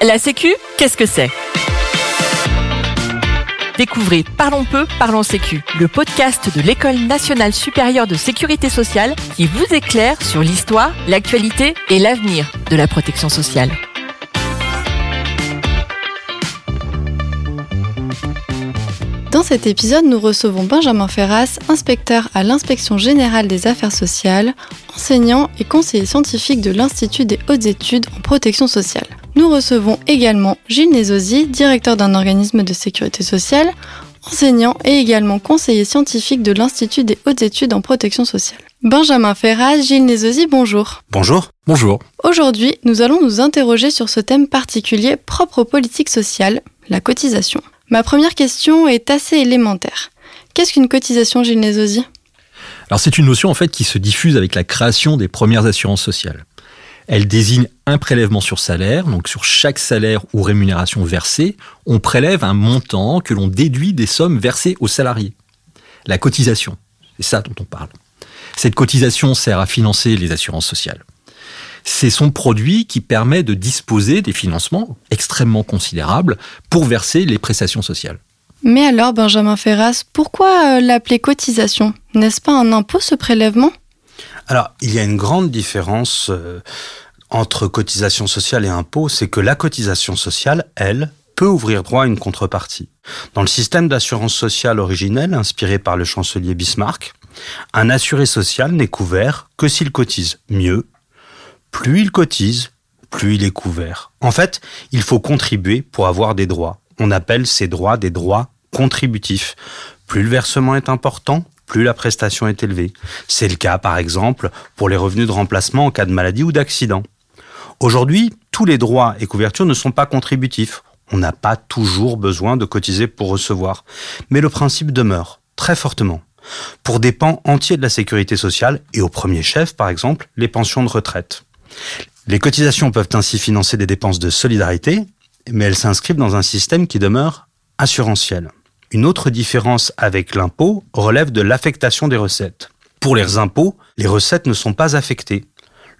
La Sécu, qu'est-ce que c'est? Découvrez Parlons peu, parlons Sécu, le podcast de l'École nationale supérieure de sécurité sociale qui vous éclaire sur l'histoire, l'actualité et l'avenir de la protection sociale. Dans cet épisode, nous recevons Benjamin Ferras, inspecteur à l'inspection générale des affaires sociales, enseignant et conseiller scientifique de l'Institut des hautes études en protection sociale. Nous recevons également Gilles Nézosi, directeur d'un organisme de sécurité sociale, enseignant et également conseiller scientifique de l'Institut des hautes études en protection sociale. Benjamin Ferraz, Gilles Nézosi, bonjour. Bonjour. Bonjour. Aujourd'hui, nous allons nous interroger sur ce thème particulier propre aux politiques sociales, la cotisation. Ma première question est assez élémentaire. Qu'est-ce qu'une cotisation, Gilles Nézosi? Alors c'est une notion en fait qui se diffuse avec la création des premières assurances sociales. Elle désigne un prélèvement sur salaire, donc sur chaque salaire ou rémunération versée, on prélève un montant que l'on déduit des sommes versées aux salariés. La cotisation, c'est ça dont on parle. Cette cotisation sert à financer les assurances sociales c'est son produit qui permet de disposer des financements extrêmement considérables pour verser les prestations sociales. Mais alors, Benjamin Ferras, pourquoi euh, l'appeler cotisation? N'est-ce pas un impôt ce prélèvement? Alors, il y a une grande différence euh, entre cotisation sociale et impôt, c'est que la cotisation sociale, elle, peut ouvrir droit à une contrepartie. Dans le système d'assurance sociale originel inspiré par le chancelier Bismarck, un assuré social n'est couvert que s'il cotise mieux plus il cotise, plus il est couvert. En fait, il faut contribuer pour avoir des droits. On appelle ces droits des droits contributifs. Plus le versement est important, plus la prestation est élevée. C'est le cas, par exemple, pour les revenus de remplacement en cas de maladie ou d'accident. Aujourd'hui, tous les droits et couvertures ne sont pas contributifs. On n'a pas toujours besoin de cotiser pour recevoir. Mais le principe demeure, très fortement. Pour des pans entiers de la sécurité sociale, et au premier chef, par exemple, les pensions de retraite. Les cotisations peuvent ainsi financer des dépenses de solidarité, mais elles s'inscrivent dans un système qui demeure assurantiel. Une autre différence avec l'impôt relève de l'affectation des recettes. Pour les impôts, les recettes ne sont pas affectées.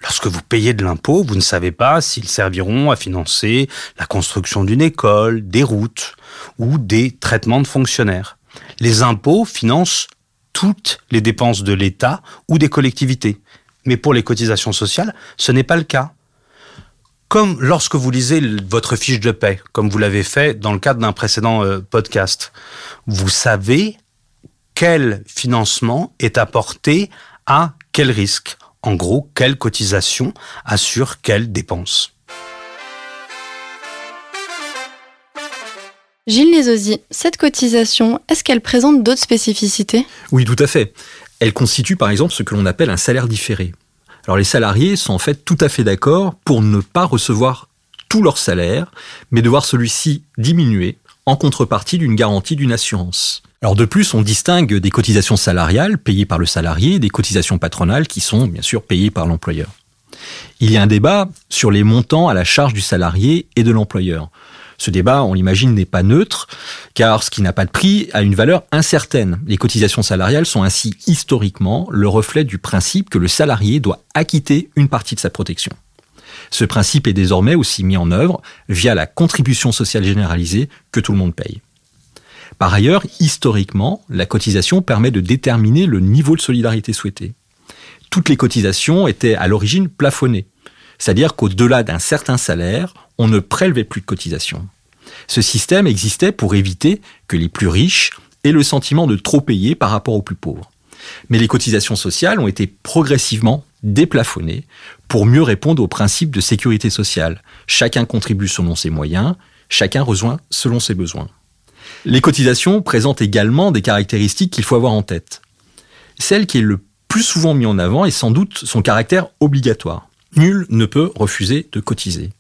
Lorsque vous payez de l'impôt, vous ne savez pas s'ils serviront à financer la construction d'une école, des routes ou des traitements de fonctionnaires. Les impôts financent toutes les dépenses de l'État ou des collectivités. Mais pour les cotisations sociales, ce n'est pas le cas. Comme lorsque vous lisez votre fiche de paie, comme vous l'avez fait dans le cadre d'un précédent euh, podcast, vous savez quel financement est apporté à quel risque. En gros, quelle cotisation assure quelle dépense. Gilles Nézosi, cette cotisation, est-ce qu'elle présente d'autres spécificités? Oui, tout à fait. Elle constitue par exemple ce que l'on appelle un salaire différé. Alors les salariés sont en fait tout à fait d'accord pour ne pas recevoir tout leur salaire, mais de voir celui-ci diminuer en contrepartie d'une garantie d'une assurance. Alors de plus, on distingue des cotisations salariales payées par le salarié des cotisations patronales qui sont bien sûr payées par l'employeur. Il y a un débat sur les montants à la charge du salarié et de l'employeur. Ce débat, on l'imagine, n'est pas neutre, car ce qui n'a pas de prix a une valeur incertaine. Les cotisations salariales sont ainsi historiquement le reflet du principe que le salarié doit acquitter une partie de sa protection. Ce principe est désormais aussi mis en œuvre via la contribution sociale généralisée que tout le monde paye. Par ailleurs, historiquement, la cotisation permet de déterminer le niveau de solidarité souhaité. Toutes les cotisations étaient à l'origine plafonnées, c'est-à-dire qu'au-delà d'un certain salaire, on ne prélevait plus de cotisations. Ce système existait pour éviter que les plus riches aient le sentiment de trop payer par rapport aux plus pauvres. Mais les cotisations sociales ont été progressivement déplafonnées pour mieux répondre aux principes de sécurité sociale. Chacun contribue selon ses moyens, chacun rejoint selon ses besoins. Les cotisations présentent également des caractéristiques qu'il faut avoir en tête. Celle qui est le plus souvent mise en avant est sans doute son caractère obligatoire. Nul ne peut refuser de cotiser.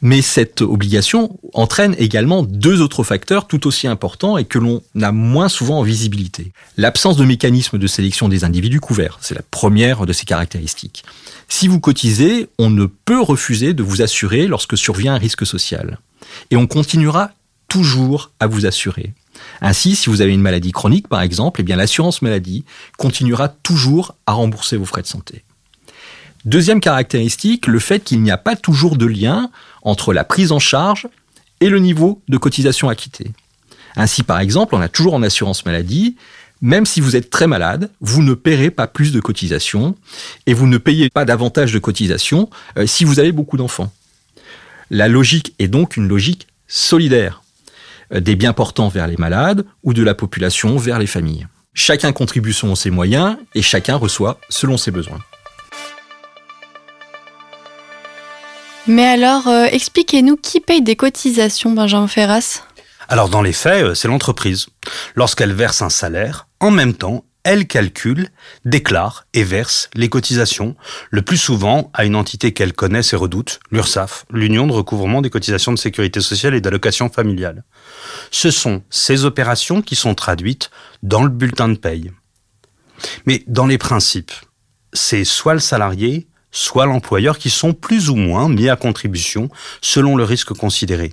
Mais cette obligation entraîne également deux autres facteurs tout aussi importants et que l'on a moins souvent en visibilité. L'absence de mécanisme de sélection des individus couverts, c'est la première de ces caractéristiques. Si vous cotisez, on ne peut refuser de vous assurer lorsque survient un risque social. Et on continuera toujours à vous assurer. Ainsi, si vous avez une maladie chronique, par exemple, eh bien l'assurance maladie continuera toujours à rembourser vos frais de santé. Deuxième caractéristique, le fait qu'il n'y a pas toujours de lien entre la prise en charge et le niveau de cotisation acquittée. Ainsi, par exemple, on a toujours en assurance maladie, même si vous êtes très malade, vous ne paierez pas plus de cotisations et vous ne payez pas davantage de cotisations euh, si vous avez beaucoup d'enfants. La logique est donc une logique solidaire, euh, des biens portants vers les malades ou de la population vers les familles. Chacun contribue selon ses moyens et chacun reçoit selon ses besoins. Mais alors, euh, expliquez-nous qui paye des cotisations, Benjamin Ferras? Alors dans les faits, euh, c'est l'entreprise. Lorsqu'elle verse un salaire, en même temps, elle calcule, déclare et verse les cotisations, le plus souvent à une entité qu'elle connaît et redoute, l'URSSAF, l'Union de recouvrement des cotisations de sécurité sociale et d'allocation familiale. Ce sont ces opérations qui sont traduites dans le bulletin de paye. Mais dans les principes, c'est soit le salarié, soit l'employeur qui sont plus ou moins mis à contribution selon le risque considéré.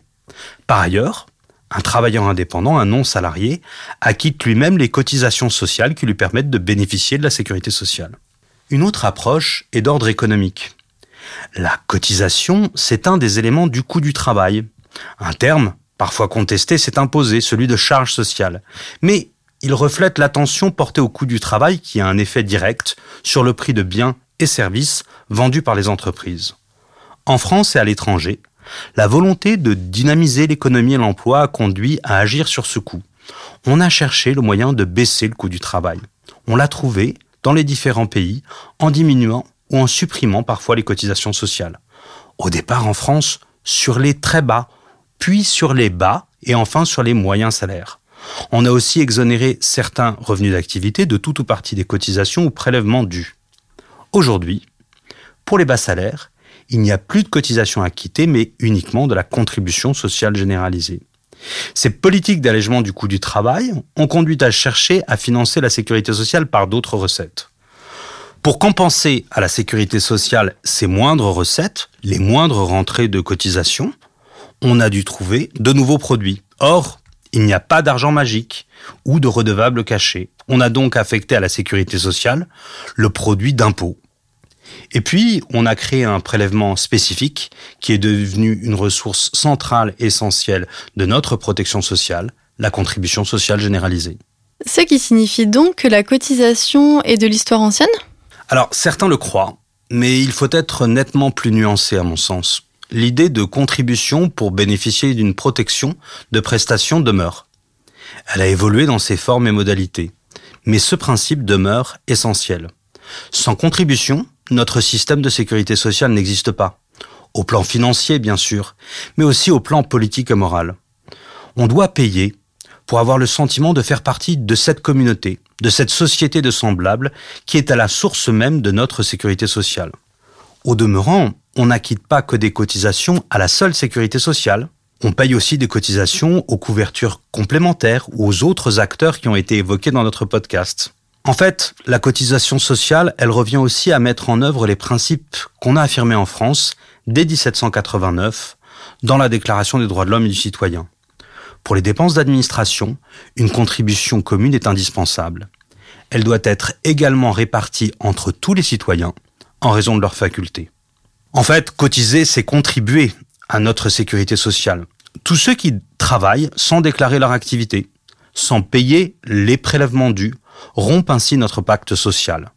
Par ailleurs, un travailleur indépendant, un non-salarié, acquitte lui-même les cotisations sociales qui lui permettent de bénéficier de la sécurité sociale. Une autre approche est d'ordre économique. La cotisation, c'est un des éléments du coût du travail. Un terme, parfois contesté, s'est imposé, celui de charge sociale. Mais il reflète l'attention portée au coût du travail qui a un effet direct sur le prix de biens et services vendus par les entreprises. En France et à l'étranger, la volonté de dynamiser l'économie et l'emploi a conduit à agir sur ce coût. On a cherché le moyen de baisser le coût du travail. On l'a trouvé dans les différents pays en diminuant ou en supprimant parfois les cotisations sociales. Au départ en France, sur les très bas, puis sur les bas et enfin sur les moyens salaires. On a aussi exonéré certains revenus d'activité de tout ou partie des cotisations ou prélèvements dus. Aujourd'hui, pour les bas salaires, il n'y a plus de cotisation acquittée, mais uniquement de la contribution sociale généralisée. Ces politiques d'allègement du coût du travail ont conduit à chercher à financer la sécurité sociale par d'autres recettes. Pour compenser à la sécurité sociale ces moindres recettes, les moindres rentrées de cotisation, on a dû trouver de nouveaux produits. Or, il n'y a pas d'argent magique ou de redevable caché. On a donc affecté à la sécurité sociale le produit d'impôt et puis, on a créé un prélèvement spécifique qui est devenu une ressource centrale, essentielle de notre protection sociale, la contribution sociale généralisée. Ce qui signifie donc que la cotisation est de l'histoire ancienne? Alors, certains le croient, mais il faut être nettement plus nuancé à mon sens. L'idée de contribution pour bénéficier d'une protection de prestations demeure. Elle a évolué dans ses formes et modalités, mais ce principe demeure essentiel. Sans contribution, notre système de sécurité sociale n'existe pas. Au plan financier, bien sûr, mais aussi au plan politique et moral. On doit payer pour avoir le sentiment de faire partie de cette communauté, de cette société de semblables qui est à la source même de notre sécurité sociale. Au demeurant, on n'acquitte pas que des cotisations à la seule sécurité sociale. On paye aussi des cotisations aux couvertures complémentaires ou aux autres acteurs qui ont été évoqués dans notre podcast. En fait, la cotisation sociale, elle revient aussi à mettre en œuvre les principes qu'on a affirmés en France dès 1789 dans la Déclaration des droits de l'homme et du citoyen. Pour les dépenses d'administration, une contribution commune est indispensable. Elle doit être également répartie entre tous les citoyens en raison de leurs facultés. En fait, cotiser, c'est contribuer à notre sécurité sociale. Tous ceux qui travaillent sans déclarer leur activité, sans payer les prélèvements dus, rompent ainsi notre pacte social.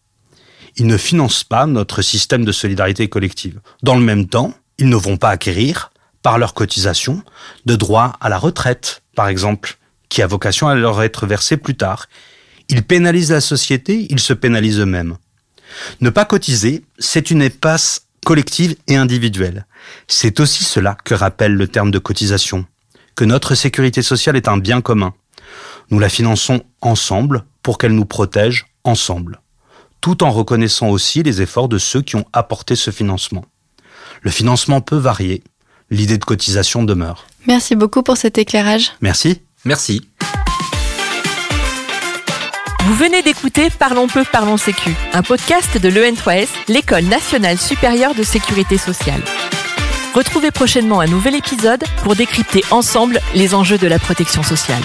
Ils ne financent pas notre système de solidarité collective. Dans le même temps, ils ne vont pas acquérir, par leurs cotisations, de droits à la retraite, par exemple, qui a vocation à leur être versé plus tard. Ils pénalisent la société, ils se pénalisent eux-mêmes. Ne pas cotiser, c'est une épasse collective et individuelle. C'est aussi cela que rappelle le terme de cotisation, que notre sécurité sociale est un bien commun. Nous la finançons ensemble pour qu'elle nous protège ensemble, tout en reconnaissant aussi les efforts de ceux qui ont apporté ce financement. Le financement peut varier, l'idée de cotisation demeure. Merci beaucoup pour cet éclairage. Merci. Merci. Vous venez d'écouter Parlons peu, parlons sécu, un podcast de l'EN3S, l'École nationale supérieure de sécurité sociale. Retrouvez prochainement un nouvel épisode pour décrypter ensemble les enjeux de la protection sociale.